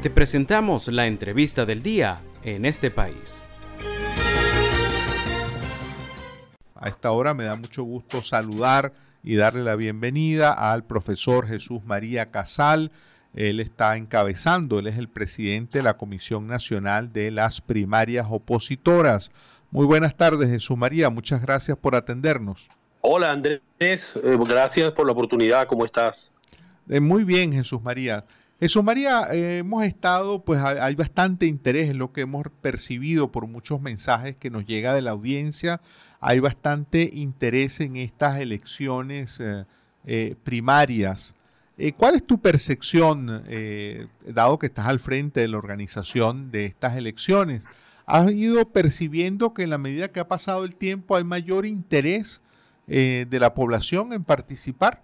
Te presentamos la entrevista del día en este país. A esta hora me da mucho gusto saludar y darle la bienvenida al profesor Jesús María Casal. Él está encabezando, él es el presidente de la Comisión Nacional de las Primarias Opositoras. Muy buenas tardes, Jesús María. Muchas gracias por atendernos. Hola, Andrés. Eh, gracias por la oportunidad. ¿Cómo estás? Eh, muy bien, Jesús María. Jesús María, eh, hemos estado, pues hay bastante interés en lo que hemos percibido por muchos mensajes que nos llega de la audiencia. Hay bastante interés en estas elecciones primarias. ¿Cuál es tu percepción, dado que estás al frente de la organización de estas elecciones? ¿Has ido percibiendo que en la medida que ha pasado el tiempo hay mayor interés eh, de la población en participar?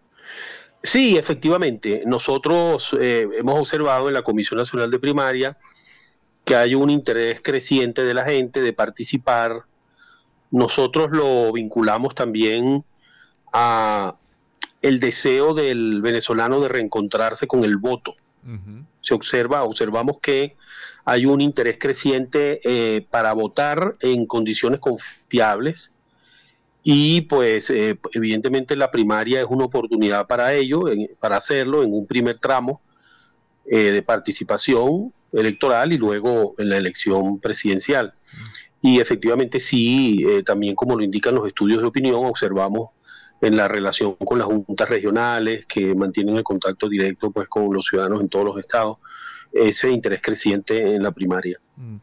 Sí, efectivamente. Nosotros eh, hemos observado en la Comisión Nacional de Primaria que hay un interés creciente de la gente de participar. Nosotros lo vinculamos también a el deseo del venezolano de reencontrarse con el voto. Se observa, observamos que hay un interés creciente eh, para votar en condiciones confiables y pues eh, evidentemente la primaria es una oportunidad para ello, para hacerlo en un primer tramo eh, de participación electoral y luego en la elección presidencial. Y efectivamente sí, también como lo indican los estudios de opinión, observamos en la relación con las juntas regionales que mantienen el contacto directo pues con los ciudadanos en todos los estados, ese interés creciente en la primaria. Mm.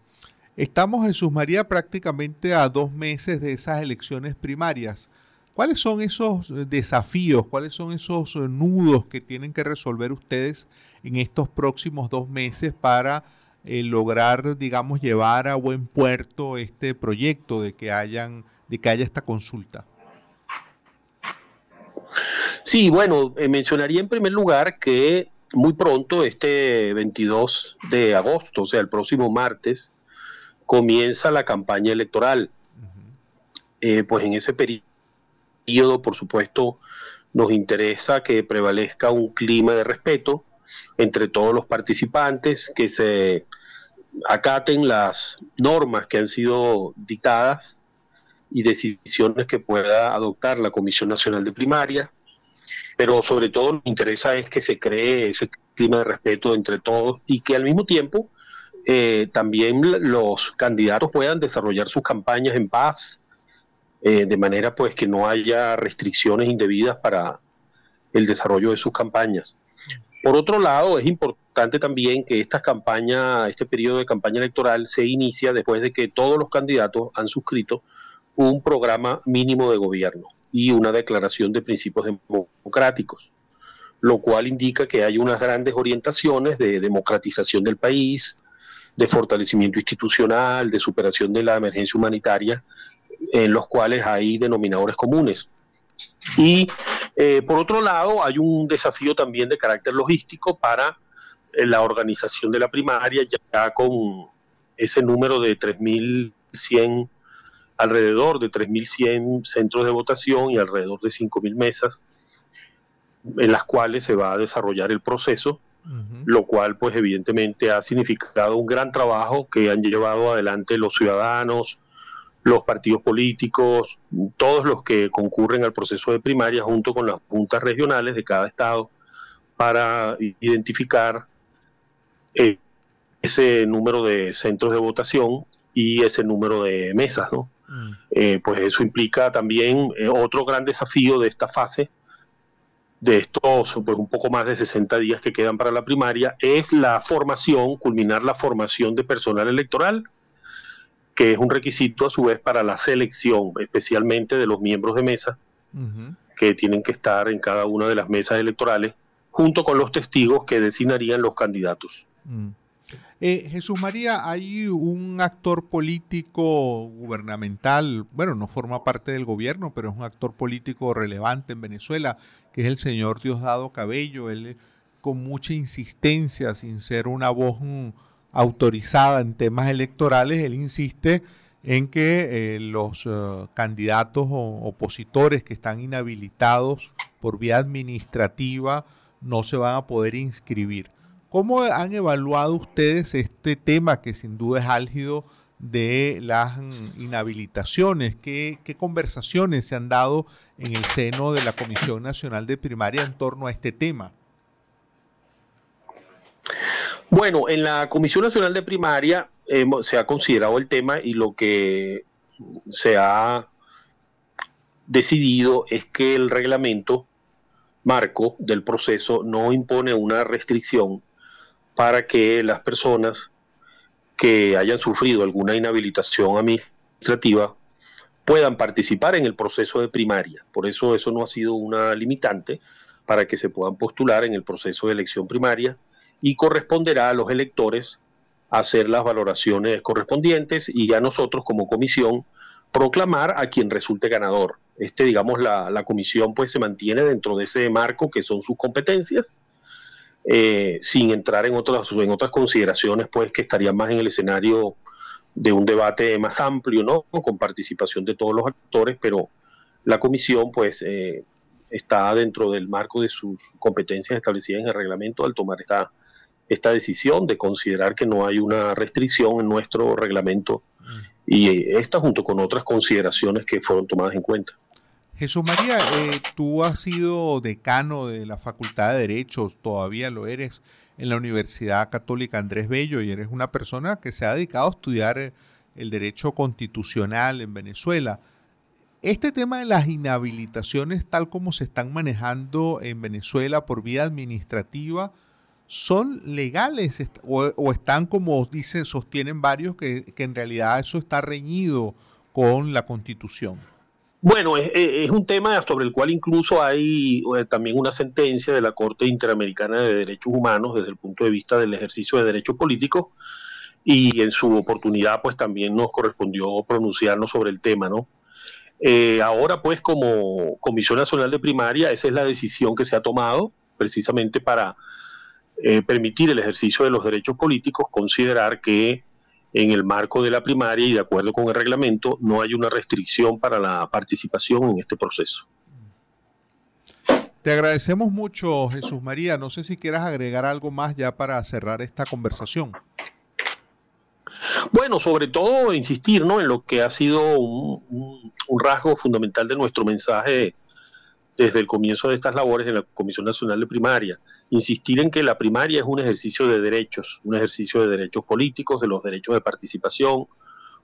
Estamos, Jesús María, prácticamente a dos meses de esas elecciones primarias. ¿Cuáles son esos eh, desafíos, cuáles son esos eh, nudos que tienen que resolver ustedes en estos próximos dos meses para eh, lograr, digamos, llevar a buen puerto este proyecto de que hayan, de que haya esta consulta? Sí, bueno, mencionaría en primer lugar que muy pronto, este 22 de agosto, o sea, el próximo martes, comienza la campaña electoral. Eh, pues en ese periodo, por supuesto, nos interesa que prevalezca un clima de respeto entre todos los participantes, que se acaten las normas que han sido dictadas y decisiones que pueda adoptar la Comisión Nacional de Primaria pero sobre todo nos interesa es que se cree ese clima de respeto entre todos y que al mismo tiempo eh, también los candidatos puedan desarrollar sus campañas en paz, eh, de manera pues que no haya restricciones indebidas para el desarrollo de sus campañas. Por otro lado, es importante también que esta campaña, este periodo de campaña electoral se inicia después de que todos los candidatos han suscrito un programa mínimo de gobierno y una declaración de principios democráticos, lo cual indica que hay unas grandes orientaciones de democratización del país, de fortalecimiento institucional, de superación de la emergencia humanitaria, en los cuales hay denominadores comunes. Y eh, por otro lado, hay un desafío también de carácter logístico para eh, la organización de la primaria, ya con ese número de 3.100 alrededor de 3.100 centros de votación y alrededor de 5.000 mesas en las cuales se va a desarrollar el proceso, lo cual pues evidentemente ha significado un gran trabajo que han llevado adelante los ciudadanos, los partidos políticos, todos los que concurren al proceso de primaria junto con las juntas regionales de cada estado para identificar eh, ese número de centros de votación y ese número de mesas, ¿no? Eh, pues eso implica también eh, otro gran desafío de esta fase, de estos pues un poco más de 60 días que quedan para la primaria, es la formación, culminar la formación de personal electoral, que es un requisito a su vez para la selección, especialmente de los miembros de mesa, que tienen que estar en cada una de las mesas electorales, junto con los testigos que designarían los candidatos. Mm. Eh, Jesús María, hay un actor político gubernamental, bueno, no forma parte del gobierno, pero es un actor político relevante en Venezuela, que es el señor Diosdado Cabello. Él con mucha insistencia, sin ser una voz mm, autorizada en temas electorales, él insiste en que eh, los eh, candidatos o opositores que están inhabilitados por vía administrativa no se van a poder inscribir. ¿Cómo han evaluado ustedes este tema que sin duda es álgido de las inhabilitaciones? ¿Qué, conversaciones se han dado en el seno de la Comisión Nacional de Primaria en torno a este tema? Bueno, en la Comisión Nacional de Primaria se ha considerado el tema y lo que se ha decidido es que el reglamento marco del proceso no impone una restricción para que las personas que hayan sufrido alguna inhabilitación administrativa puedan participar en el proceso de primaria. Por eso eso no ha sido una limitante para que se puedan postular en el proceso de elección primaria y corresponderá a los electores hacer las valoraciones correspondientes y a nosotros como comisión proclamar a quien resulte ganador. Este, digamos, la, la comisión pues se mantiene dentro de ese marco que son sus competencias eh, sin entrar en otras, en otras consideraciones, pues que estarían más en el escenario de un debate más amplio, ¿no? Con participación de todos los actores, pero la comisión, pues, eh, está dentro del marco de sus competencias establecidas en el reglamento al tomar esta, esta decisión de considerar que no hay una restricción en nuestro reglamento mm. y esta junto con otras consideraciones que fueron tomadas en cuenta. Jesús María, eh, tú has sido decano de la Facultad de Derechos, todavía lo eres en la Universidad Católica Andrés Bello y eres una persona que se ha dedicado a estudiar eh, el derecho constitucional en Venezuela. Este tema de las inhabilitaciones, tal como se están manejando en Venezuela por vía administrativa, ¿son legales o, están como dicen, sostienen varios, que en realidad eso está reñido con la constitución? Bueno, es, un tema sobre el cual incluso hay eh, también una sentencia de la Corte Interamericana de Derechos Humanos desde el punto de vista del ejercicio de derechos políticos y en su oportunidad pues también nos correspondió pronunciarnos sobre el tema, ¿no? Eh, ahora pues como Comisión Nacional de Primaria esa es la decisión que se ha tomado precisamente para eh, permitir el ejercicio de los derechos políticos, considerar que en el marco de la primaria y de acuerdo con el reglamento, no hay una restricción para la participación en este proceso. Te agradecemos mucho, Jesús María. No sé si quieras agregar algo más ya para cerrar esta conversación. Bueno, sobre todo insistir ¿no? en lo que ha sido un, un rasgo fundamental de nuestro mensaje desde el comienzo de estas labores en la Comisión Nacional de Primaria. Insistir en que la primaria es un ejercicio de derechos, un ejercicio de derechos políticos, de los derechos de participación,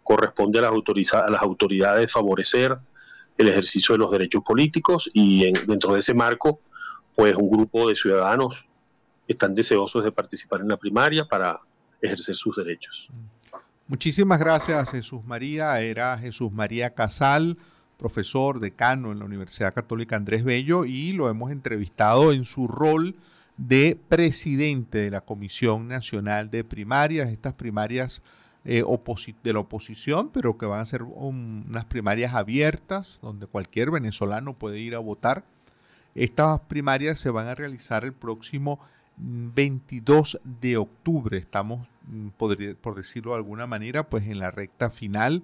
corresponde a las, a las autoridades favorecer el ejercicio de los derechos políticos y dentro de ese marco, pues un grupo de ciudadanos están deseosos de participar en la primaria para ejercer sus derechos. Muchísimas gracias Jesús María, era Jesús María Casal profesor decano en la Universidad Católica Andrés Bello y lo hemos entrevistado en su rol de presidente de la Comisión Nacional de Primarias, estas primarias eh, de la oposición, pero que van a ser unas primarias abiertas, donde cualquier venezolano puede ir a votar. Estas primarias se van a realizar el próximo 22 de octubre. Estamos, mm, por decirlo de alguna manera, pues en la recta final.